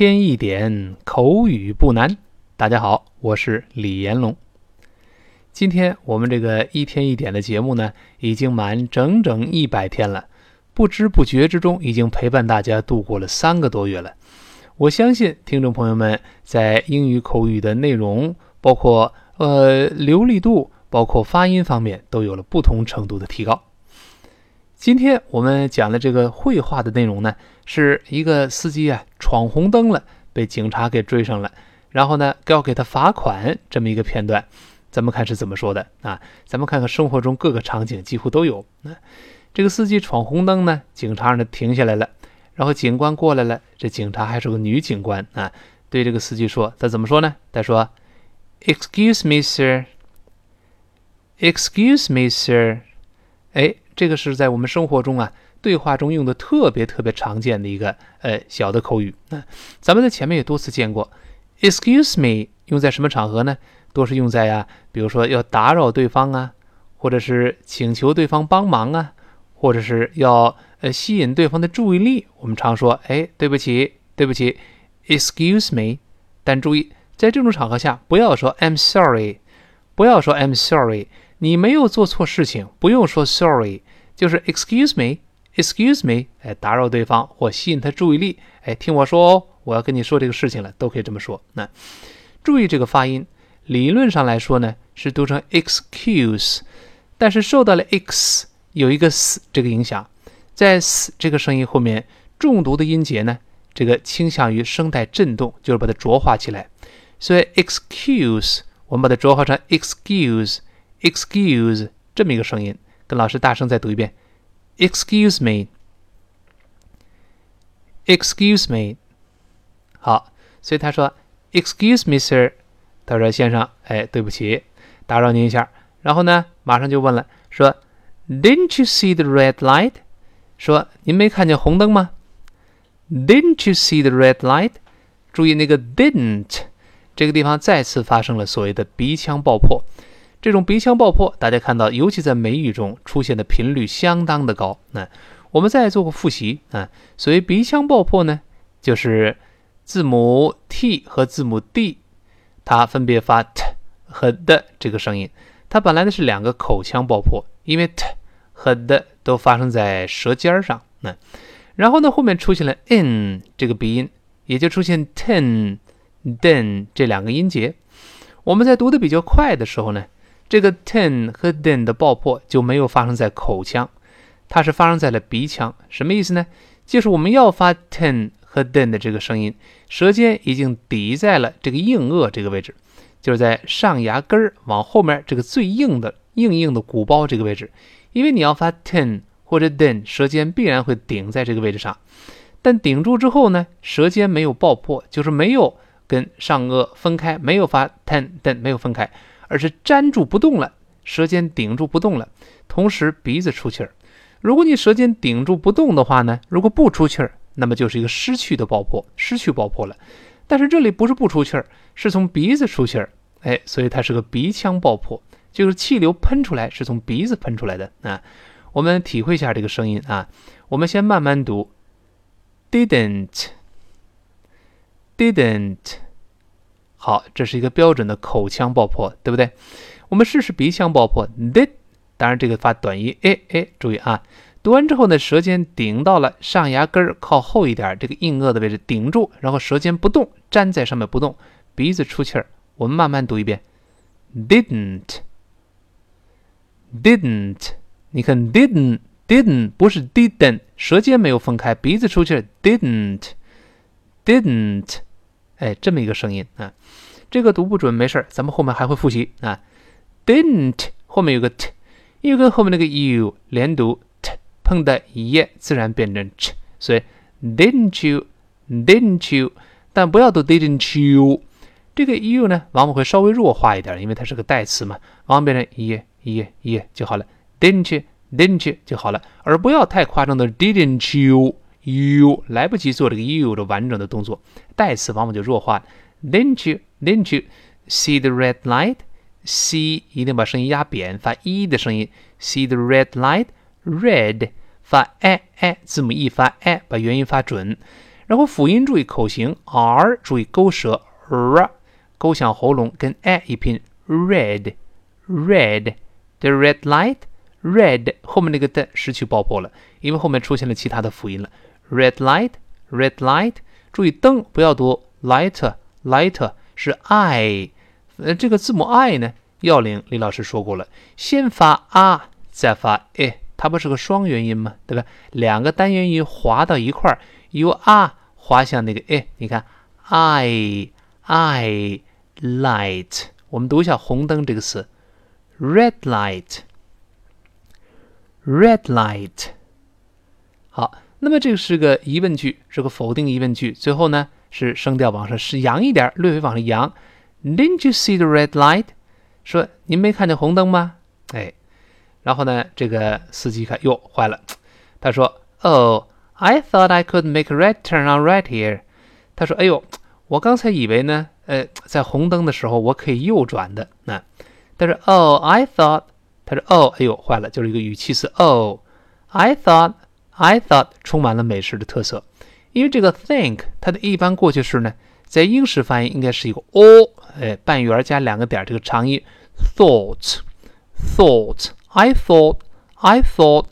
天一点口语不难。大家好，我是李延龙。今天我们这个一天一点的节目呢，已经满整整一百天了，不知不觉之中已经陪伴大家度过了三个多月了。我相信听众朋友们在英语口语的内容，包括呃流利度，包括发音方面，都有了不同程度的提高。今天我们讲的这个绘画的内容呢，是一个司机啊闯红灯了，被警察给追上了，然后呢要给他罚款这么一个片段。咱们看是怎么说的啊？咱们看看生活中各个场景几乎都有。那这个司机闯红灯呢，警察让他停下来了，然后警官过来了，这警察还是个女警官啊，对这个司机说，他怎么说呢？他说：“Excuse me, sir. Excuse me, sir.” 哎。这个是在我们生活中啊，对话中用的特别特别常见的一个呃小的口语。那咱们在前面也多次见过，excuse me 用在什么场合呢？多是用在呀，比如说要打扰对方啊，或者是请求对方帮忙啊，或者是要呃吸引对方的注意力。我们常说，哎，对不起，对不起，excuse me。但注意，在这种场合下，不要说 I'm sorry，不要说 I'm sorry。你没有做错事情，不用说 sorry，就是 excuse me，excuse me，哎，打扰对方或吸引他注意力，哎，听我说哦，我要跟你说这个事情了，都可以这么说。那注意这个发音，理论上来说呢是读成 excuse，但是受到了 x 有一个 s 这个影响，在 s 这个声音后面重读的音节呢，这个倾向于声带震动，就是把它浊化起来，所以 excuse 我们把它浊化成 excuse。excuse 这么一个声音，跟老师大声再读一遍，excuse me，excuse me。好，所以他说，excuse me sir，他说先生，哎，对不起，打扰您一下。然后呢，马上就问了，说，Didn't you see the red light？说您没看见红灯吗？Didn't you see the red light？注意那个 didn't 这个地方再次发生了所谓的鼻腔爆破。这种鼻腔爆破，大家看到，尤其在美语中出现的频率相当的高。那我们再做个复习啊。所谓鼻腔爆破呢，就是字母 t 和字母 d，它分别发 t 和 d 这个声音。它本来呢是两个口腔爆破，因为 t 和 d 都发生在舌尖上。那然后呢，后面出现了 n 这个鼻音，也就出现 ten、den 这两个音节。我们在读的比较快的时候呢。这个 ten 和 den 的爆破就没有发生在口腔，它是发生在了鼻腔。什么意思呢？就是我们要发 ten 和 den 的这个声音，舌尖已经抵在了这个硬腭这个位置，就是在上牙根儿往后面这个最硬的硬硬的鼓包这个位置。因为你要发 ten 或者 den，舌尖必然会顶在这个位置上。但顶住之后呢，舌尖没有爆破，就是没有跟上颚分开，没有发 ten den，没有分开。而是粘住不动了，舌尖顶住不动了，同时鼻子出气儿。如果你舌尖顶住不动的话呢，如果不出气儿，那么就是一个失去的爆破，失去爆破了。但是这里不是不出气儿，是从鼻子出气儿，哎，所以它是个鼻腔爆破，就是气流喷出来是从鼻子喷出来的啊。我们体会一下这个声音啊，我们先慢慢读，didn't，didn't。好，这是一个标准的口腔爆破，对不对？我们试试鼻腔爆破，did，当然这个发短音，哎哎，注意啊，读完之后呢，舌尖顶到了上牙根儿靠后一点这个硬腭的位置，顶住，然后舌尖不动，粘在上面不动，鼻子出气儿。我们慢慢读一遍，didn't，didn't，你看 didn't，didn't 不是 didn't，舌尖没有分开，鼻子出气儿，didn't，didn't。哎，这么一个声音啊，这个读不准没事儿，咱们后面还会复习啊。Didn't 后面有个 t，因为跟后面那个 you 连读，t 碰的一页自然变成 ch，所以 didn't you，didn't you，但不要读 didn't you，这个 you 呢往往会稍微弱化一点，因为它是个代词嘛，往往变成一页一页一页就好了。Didn't you，didn't you 就好了，而不要太夸张的 didn't you。You 来不及做这个 you 的完整的动作，代词往往就弱化。Didn't you? Didn't you see the red light? See 一定把声音压扁，发 e 的声音。See the red light? Red 发 e e 字母 e 发 e，把元音发准。然后辅音注意口型，r 注意勾舌，r 勾响喉咙，跟 a 一拼，red，red，the red light，red 后面那个的失去爆破了，因为后面出现了其他的辅音了，red light，red light，注意灯不要读 light，light 是 i，呃，这个字母 i 呢，要领李老师说过了，先发啊，再发 e，它不是个双元音吗？对吧？两个单元音滑到一块儿，由啊滑向那个 e，你看 i i light，我们读一下红灯这个词，red light，red light。好，那么这个是个疑问句，是个否定疑问句，最后呢是声调往上是扬一点，略微往上扬。Didn't you see the red light？说您没看见红灯吗？哎，然后呢，这个司机看，哟，坏了。他说，Oh, I thought I could make a right turn on right here。他说，哎呦，我刚才以为呢，呃，在红灯的时候我可以右转的。那，但是，Oh, I thought。他说，Oh，哎呦，坏了，就是一个语气词。Oh, I thought, I thought，充满了美式的特色。因为这个 think，它的一般过去式呢，在英式发音应该是一个 o。哎，半圆加两个点，这个长音，thought，thought，I thought，I thought，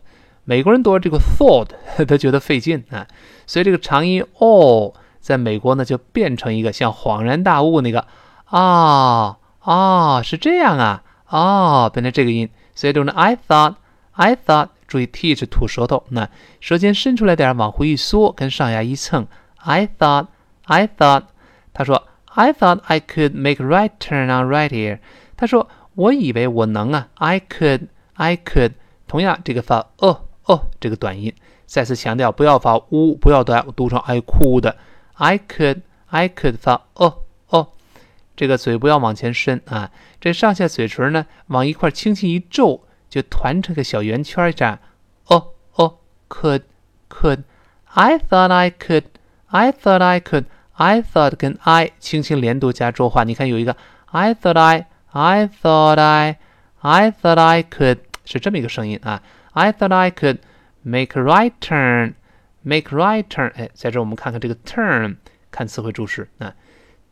美国人读这个 thought，他觉得费劲啊，所以这个长音 o 在美国呢就变成一个像恍然大悟那个啊啊，是这样啊啊，变成这个音，所以读呢 I thought，I thought，注意 t 是吐舌头，那舌尖伸出来点，往回一缩，跟上牙一蹭，I thought，I thought，他说。I thought I could make right turn on right here。他说，我以为我能啊。I could, I could。同样，这个发哦哦这个短音，再次强调不要发呜，不要读读成 I could。I could, I could 发哦哦，这个嘴不要往前伸啊。这上下嘴唇呢，往一块轻轻一皱，就团成个小圆圈这样。哦哦，could, could。I thought I could, I thought I could。I thought 跟 I 轻轻连读加浊化，你看有一个 I thought I，I thought I，I thought I could 是这么一个声音啊。I thought I could make a right turn，make right turn。哎，在这我们看看这个 turn，看词汇注释啊。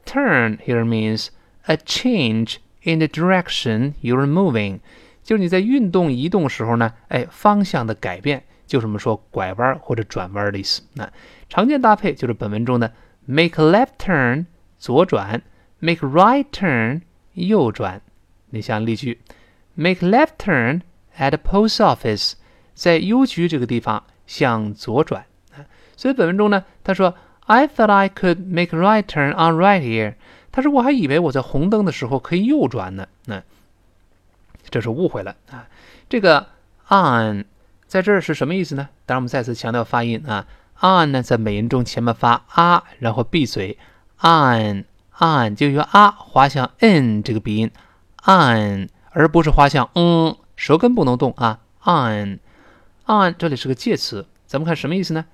Turn here means a change in the direction you're moving， 就是你在运动移动时候呢，哎，方向的改变，就是我们说拐弯或者转弯的意思。那常见搭配就是本文中的。Make left turn，左转；make right turn，右转。你像例句：Make left turn at the post office，在邮局这个地方向左转。所以本文中呢，他说：“I thought I could make right turn on right here。”他说：“我还以为我在红灯的时候可以右转呢。”那这是误会了啊！这个 on 在这儿是什么意思呢？当然，我们再次强调发音啊。on 呢，在美音中前面发啊，然后闭嘴，on on 就用啊滑向 n 这个鼻音，on 而不是滑向嗯，舌根不能动啊，on on 这里是个介词，咱们看什么意思呢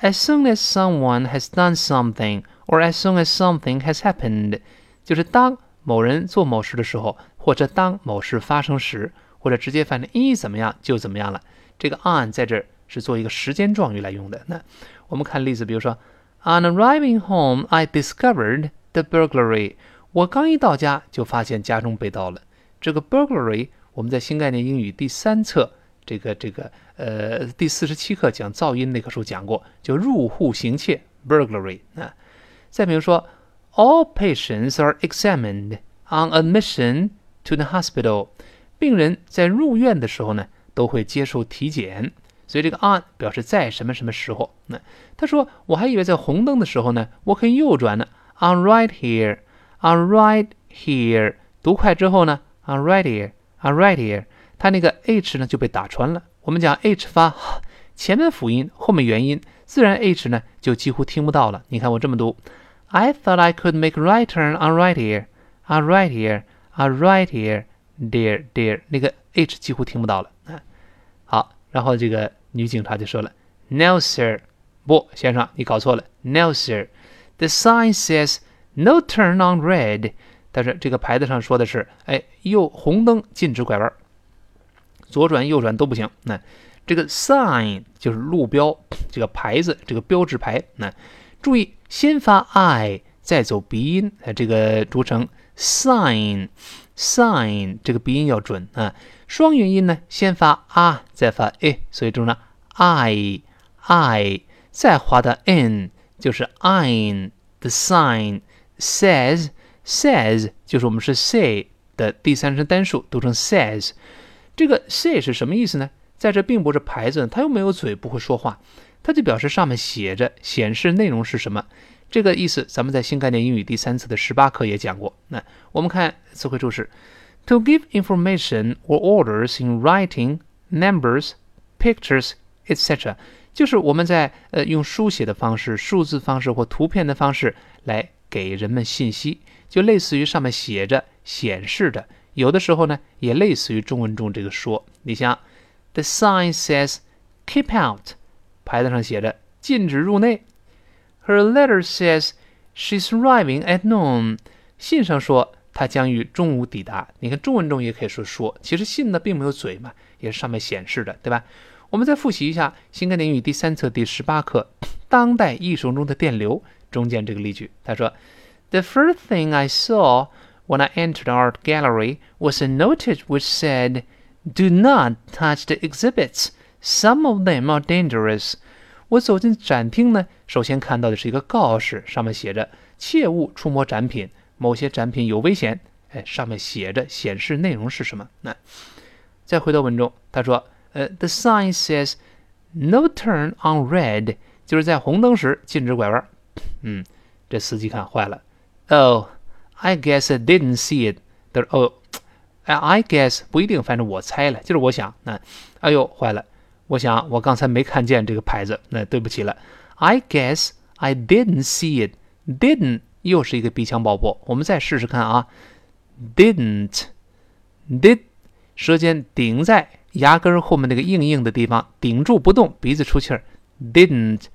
？As soon as someone has done something, or as soon as something has happened，就是当某人做某事的时候，或者当某事发生时，或者直接反正一怎么样就怎么样了。这个 on 在这儿。是做一个时间状语来用的。那我们看例子，比如说，On arriving home, I discovered the burglary。我刚一到家就发现家中被盗了。这个 burglary，我们在新概念英语第三册这个这个呃第四十七课讲噪音那课书讲过，就入户行窃 burglary。啊，再比如说，All patients are examined on admission to the hospital。病人在入院的时候呢，都会接受体检。所以这个 on 表示在什么什么时候？那他说我还以为在红灯的时候呢，我可以右转呢。On right here，on right here，读快之后呢，on right here，on right here，它那个 h 呢就被打穿了。我们讲 h 发前面辅音，后面元音，自然 h 呢就几乎听不到了。你看我这么读，I thought I could make right turn on right here，on right here are right here，dear dear，那个 h 几乎听不到了啊。好，然后这个。女警察就说了：“No, sir，不，先生，你搞错了。No, sir, the sign says no turn on red。但是这个牌子上说的是，哎，右红灯禁止拐弯，左转右转都不行。那这个 sign 就是路标，这个牌子，这个标志牌。那注意先发 i，再走鼻音，呃，这个读成 sign，sign，这个鼻音要准啊。双元音呢，先发啊，再发 e，所以读成 i，i，再滑到 n，就是 ein。The sign says says 就是我们是 say 的第三声单数，读成 says。这个 say 是什么意思呢？在这并不是牌子，它又没有嘴，不会说话，它就表示上面写着，显示内容是什么。这个意思，咱们在新概念英语第三次的十八课也讲过。那我们看词汇注释：to give information or orders in writing, numbers, pictures, etc. 就是我们在呃用书写的方式、数字方式或图片的方式来给人们信息，就类似于上面写着、显示的。有的时候呢，也类似于中文中这个说。你像，the sign says "keep out"，牌子上写着禁止入内。Her letter says she's arriving at noon。信上说她将于中午抵达。你看中文中也可以说说，其实信呢并没有嘴嘛，也是上面显示的，对吧？我们再复习一下新概念英语第三册第十八课《当代艺术中的电流》中间这个例句。他说：“The first thing I saw when I entered the art gallery was a notice which said, 'Do not touch the exhibits. Some of them are dangerous.'” 我走进展厅呢，首先看到的是一个告示，上面写着“切勿触摸展品，某些展品有危险”。哎，上面写着显示内容是什么？那再回到文中，他说：“呃，the sign says no turn on red，就是在红灯时禁止拐弯。”嗯，这司机看坏了。Oh，I guess I didn't see it。他说：“哦，I guess 不一定，反正我猜了，就是我想。那，哎呦，坏了。”我想我刚才没看见这个牌子，那对不起了。I guess I didn't see it. Didn't 又是一个鼻腔爆破，我们再试试看啊。Didn't，did，舌尖顶在牙根后面那个硬硬的地方，顶住不动，鼻子出气儿。Didn't。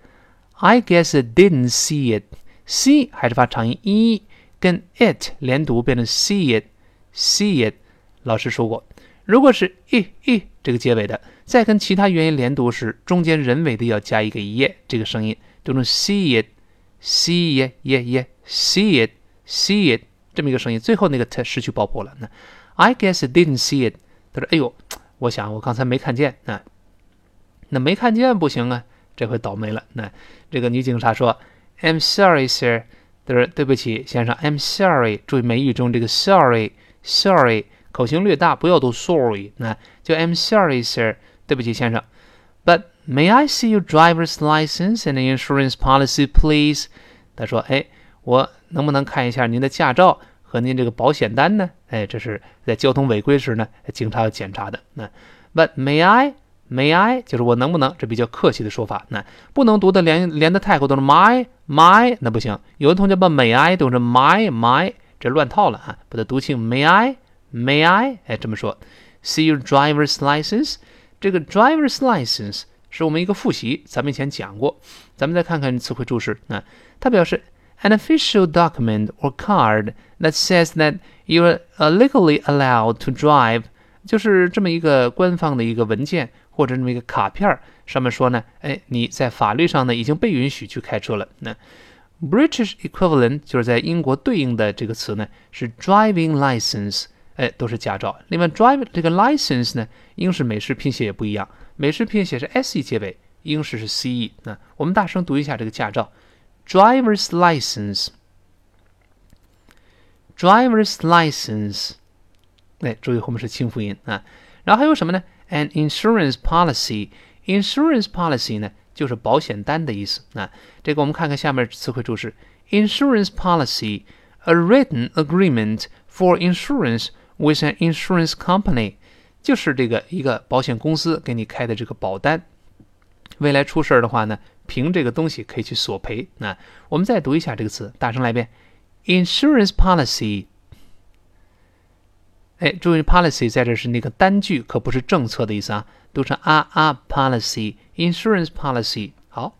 I guess I didn't see it. See 还是发长音 e，跟 it 连读变成 see it，see it。老师说过，如果是 e e 这个结尾的。再跟其他元音连读时，中间人为的要加一个 e 这个声音，读成 see it，see it yeah yeah see it see it 这么一个声音，最后那个 t 失去爆破了。那 I guess it didn't see it。他说：“哎呦，我想我刚才没看见。”那那没看见不行啊，这回倒霉了。那这个女警察说：“I'm sorry, sir。”他说：“对不起，先生，I'm sorry。”注意美语中这个 sorry，sorry 口型略大，不要读 sorry。那就 I'm sorry, sir。对不起，先生。But may I see your driver's license and insurance policy, please？他说：“哎，我能不能看一下您的驾照和您这个保险单呢？哎，这是在交通违规时呢，警察要检查的。那，But may I? May I？就是我能不能？这比较客气的说法。那不能读的连连的太口都是 my my，那不行。有的同学把 may I 读成 my my，这乱套了啊！把它读清 may I? May I？哎，这么说。See your driver's license。这个 driver's license 是我们一个复习，咱们以前讲过。咱们再看看词汇注释啊，它表示 an official document or card that says that you are legally allowed to drive，就是这么一个官方的一个文件或者这么一个卡片上面说呢，哎，你在法律上呢已经被允许去开车了。那 British equivalent 就是在英国对应的这个词呢是 driving license。 哎，都是驾照。另外，drive 这个 license 呢，英式、美式拼写也不一样。美式拼写是 s e 结尾，英式是 c e。那我们大声读一下这个驾照：driver's license，driver's license。哎，注意后面是清辅音啊。然后还有什么呢？an insurance policy，insurance policy 呢就是保险单的意思。那这个我们看看下面词汇注释：insurance policy，a written agreement for insurance。 With an insurance company，就是这个一个保险公司给你开的这个保单，未来出事儿的话呢，凭这个东西可以去索赔。那我们再读一下这个词，大声来一遍：insurance policy。哎，注意 policy 在这是那个单据，可不是政策的意思啊，读成啊啊 policy，insurance policy。好，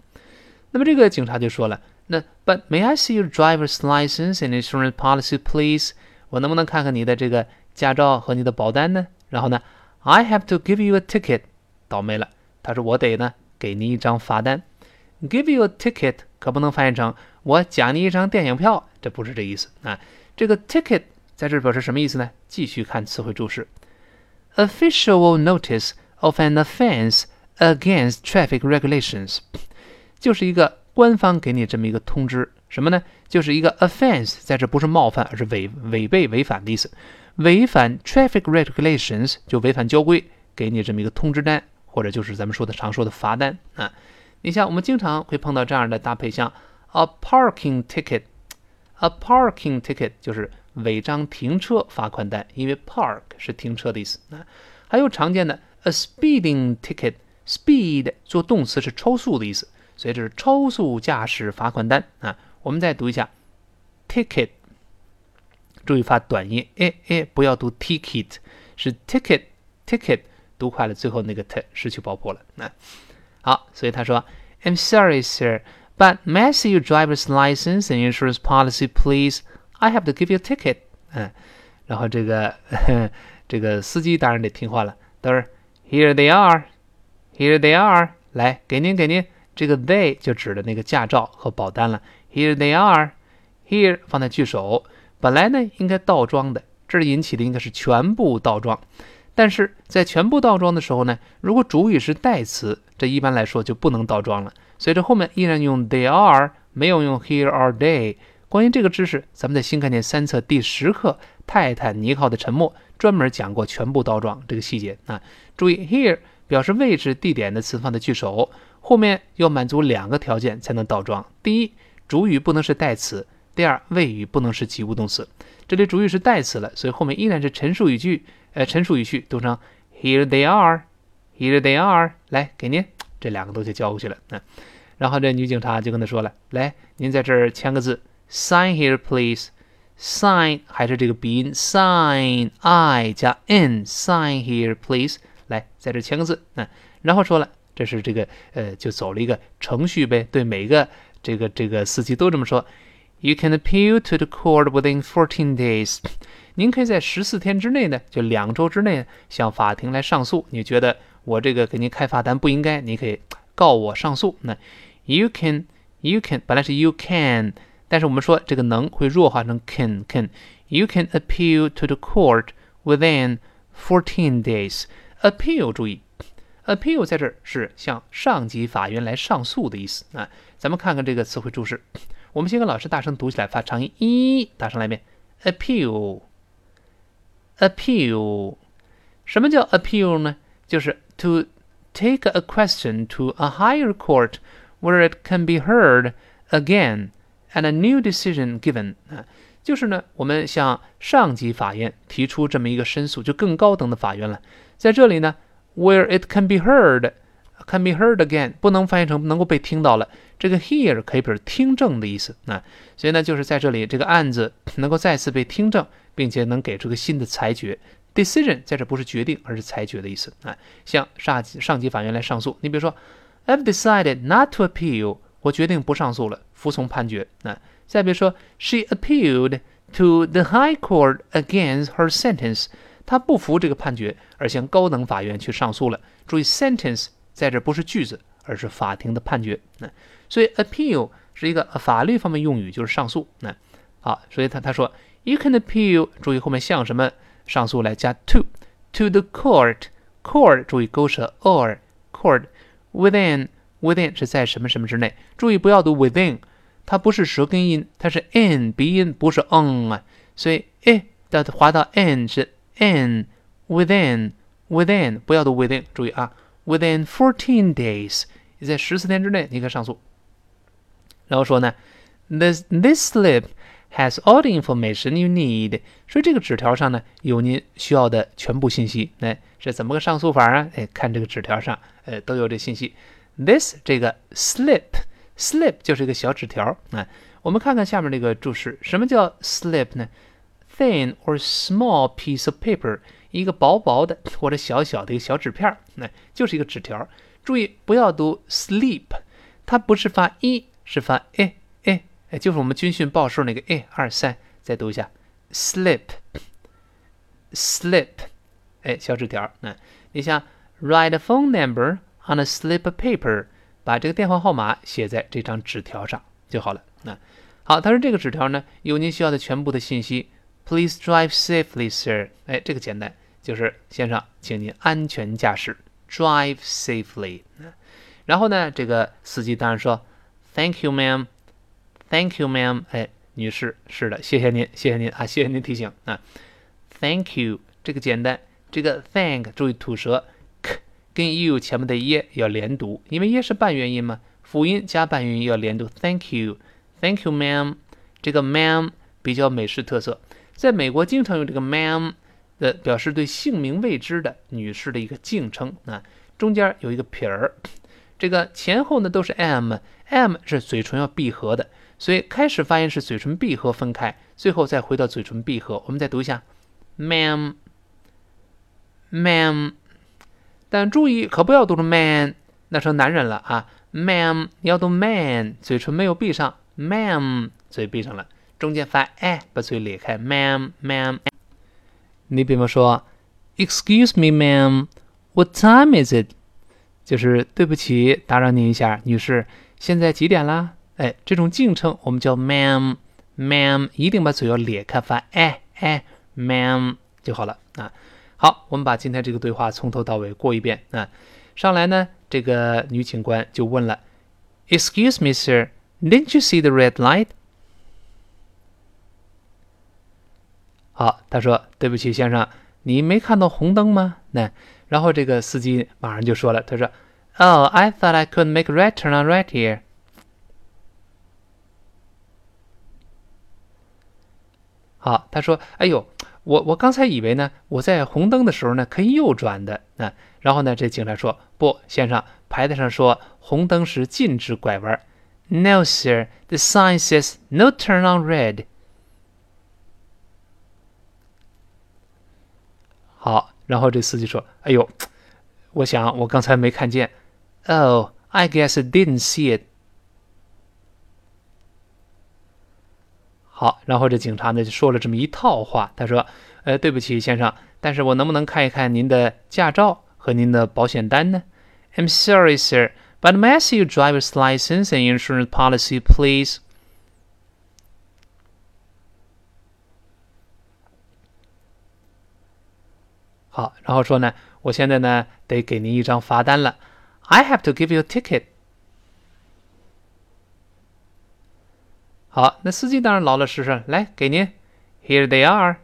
那么这个警察就说了，那 But may I see your driver's license and insurance policy, please？我能不能看看你的这个驾照和你的保单呢？然后呢，I have to give you a ticket。倒霉了，他说我得呢给您一张罚单。give you a ticket 可不能翻译成我奖你一张电影票，这不是这意思啊。这个 ticket 在这表示什么意思呢？继续看词汇注释，official notice of an offense against traffic regulations，就是一个官方给你这么一个通知，什么呢？就是一个 offense，在这不是冒犯，而是违违背、违反的意思。违反 traffic regulations 就违反交规，给你这么一个通知单，或者就是咱们说的常说的罚单啊。你像我们经常会碰到这样的搭配，像 a parking ticket，a parking ticket 就是违章停车罚款单，因为 park 是停车的意思啊。还有常见的 a speeding ticket，speed 做动词是超速的意思，所以这是超速驾驶罚款单啊。我们再读一下 ticket。注意发短音，哎哎，不要读 ticket，是 ticket，ticket，读快了，最后那个 t 失去爆破了。那好，所以他说，I'm sorry, sir, but may I see your driver's license and insurance policy, please? I have to give you a ticket。嗯，然后这个这个司机当然得听话了，都是 Here they are, here they are，来给您给您，这个 they 就指的那个驾照和保单了。Here they are, here 放在句首。 本来呢应该倒装的，这里引起的应该是全部倒装，但是在全部倒装的时候呢，如果主语是代词，这一般来说就不能倒装了，所以这后面依然用 they are，没有用 here are they。关于这个知识，咱们在新概念三册第十课《泰坦尼克号的沉没》专门讲过全部倒装这个细节啊。注意 here 表示位置、地点的词放在句首，后面要满足两个条件才能倒装：第一，主语不能是代词。第二，谓语不能是及物动词，这里主语是代词了，所以后面依然是陈述语句。呃，陈述语序读成 Here they are, Here they are。来，给您这两个东西交过去了。嗯，然后这女警察就跟他说了：“来，您在这儿签个字，Sign here, please。Sign 还是这个鼻音，Sign I 加 n，Sign here, please。来，在这签个字。嗯，然后说了，这是这个呃，就走了一个程序呗，对每个这个这个司机都这么说。” You can appeal to the court within fourteen days。您可以在十四天之内呢，就两周之内向法庭来上诉。你觉得我这个给您开罚单不应该，你可以告我上诉。那 you can you can 本来是 you can，但是我们说这个能会弱化成 can can。You can appeal to the court within fourteen days。appeal 注意，appeal 在这儿是向上级法院来上诉的意思啊。咱们看看这个词汇注释。我们先跟老师大声读起来，发长音一，大声来一遍，appeal，appeal。什么叫 appeal 呢？就是 to take a question to a higher court where it can be heard again and a new decision given 啊，就是呢，我们向上级法院提出这么一个申诉，就更高等的法院了。在这里呢，where it can be heard。 Can be heard again，不能翻译成能够被听到了。这个 hear 可以表示听证的意思啊，所以呢，就是在这里这个案子能够再次被听证，并且能给出个新的裁决。Decision 在这不是决定，而是裁决的意思啊。向上级上级法院来上诉，你比如说，I've decided not to appeal，我决定不上诉了，服从判决。那再比如说，She appealed to the High Court against her sentence，她不服这个判决，而向高等法院去上诉了。注意 sentence。在这不是句子，而是法庭的判决。那所以 appeal 是一个法律方面用语，就是上诉。那好，所以他他说 you can appeal，注意后面向什么上诉来加 to to the court，court 注意勾舌 or court within within 是在什么什么之内。注意不要读 within，它不是舌根音，它是 n 鼻音，不是 on 啊。所以 e 的滑到 n 是 n within within，不要读 within，注意啊。Within fourteen days，在十四天之内，你可以上诉。然后说呢，this this slip has all the information you need。说这个纸条上呢有您需要的全部信息。哎，是怎么个上诉法啊？哎，看这个纸条上，呃，都有这信息。This 这个 slip，slip 就是一个小纸条。啊，我们看看下面这个注释，什么叫 slip 呢？Thin or small piece of paper。一个薄薄的或者小小的一个小纸片儿，那就是一个纸条。注意不要读 sleep，它不是发一，是发诶诶，哎，就是我们军训报数那个诶二三。再读一下 slip，slip，哎，小纸条。那你像 write a phone number on a slip paper，把这个电话号码写在这张纸条上就好了。那好，他说这个纸条呢有您需要的全部的信息。Please drive safely, sir。哎，这个简单，就是先生，请您安全驾驶，drive safely。然后呢，这个司机当然说，Thank you, ma'am。Thank you, ma'am。哎，女士，是的，谢谢您，谢谢您啊，谢谢您提醒啊。Thank you，这个简单，这个 thank 注意吐舌，k 跟 you 前面的 e 要连读，因为 e 是半元音嘛，辅音加半元音要连读。Thank you，Thank you, ma'am。这个 ma'am 比较美式特色。在美国，经常用这个 ma'am 的表示对姓名未知的女士的一个敬称啊，中间有一个撇儿，这个前后呢都是 m，m 是嘴唇要闭合的，所以开始发音是嘴唇闭合分开，最后再回到嘴唇闭合。我们再读一下，ma'am，ma'am，但注意可不要读成 man，那成男人了啊，ma'am 你要读 man，嘴唇没有闭上，ma'am 嘴闭上了。中间发哎，把嘴裂开，ma'am，ma'am。你比方说，Excuse me, ma'am, what time is it？就是对不起，打扰您一下，女士，现在几点啦？哎，这种敬称我们叫 ma'am，ma'am，一定把嘴要裂开，发哎哎，ma'am 就好了啊。好，我们把今天这个对话从头到尾过一遍啊。上来呢，这个女警官就问了，Excuse me, sir, didn't you see the red light？好，他说：“对不起，先生，你没看到红灯吗？”那，然后这个司机马上就说了：“他说，Oh, I thought I could make right turn on right here。”好，他说：“哎呦，我我刚才以为呢，我在红灯的时候呢可以右转的。”那，然后呢，这警察说：“不，先生，牌子上说红灯时禁止拐弯。”No, sir, the sign says no turn on red. 好，然后这司机说：“哎呦，我想我刚才没看见。” Oh, I guess I didn't see it. 好，然后这警察呢就说了这么一套话。他说：“呃，对不起，先生，但是我能不能看一看您的驾照和您的保险单呢？”I'm sorry, sir, but may I see your driver's license and insurance policy, please? 好，然后说呢，我现在呢得给您一张罚单了。I have to give you a ticket。好，那司机当然老老实实，来给您，Here they are。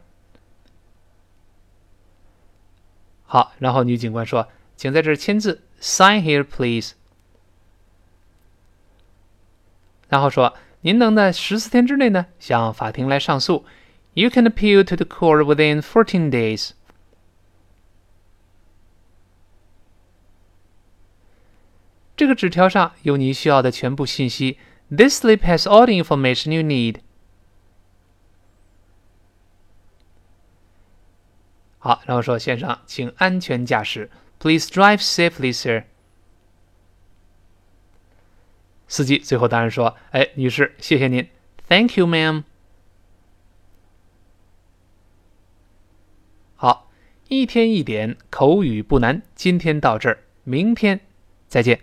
好，然后女警官说，请在这儿签字，Sign here, please。然后说，您能在十四天之内呢向法庭来上诉。You can appeal to the court within fourteen days。这个纸条上有你需要的全部信息。This slip has all the information you need。好，然后说先生，请安全驾驶。Please drive safely, sir。司机最后当然说：“哎，女士，谢谢您。Thank you, ma'am。”好，一天一点口语不难，今天到这儿，明天再见。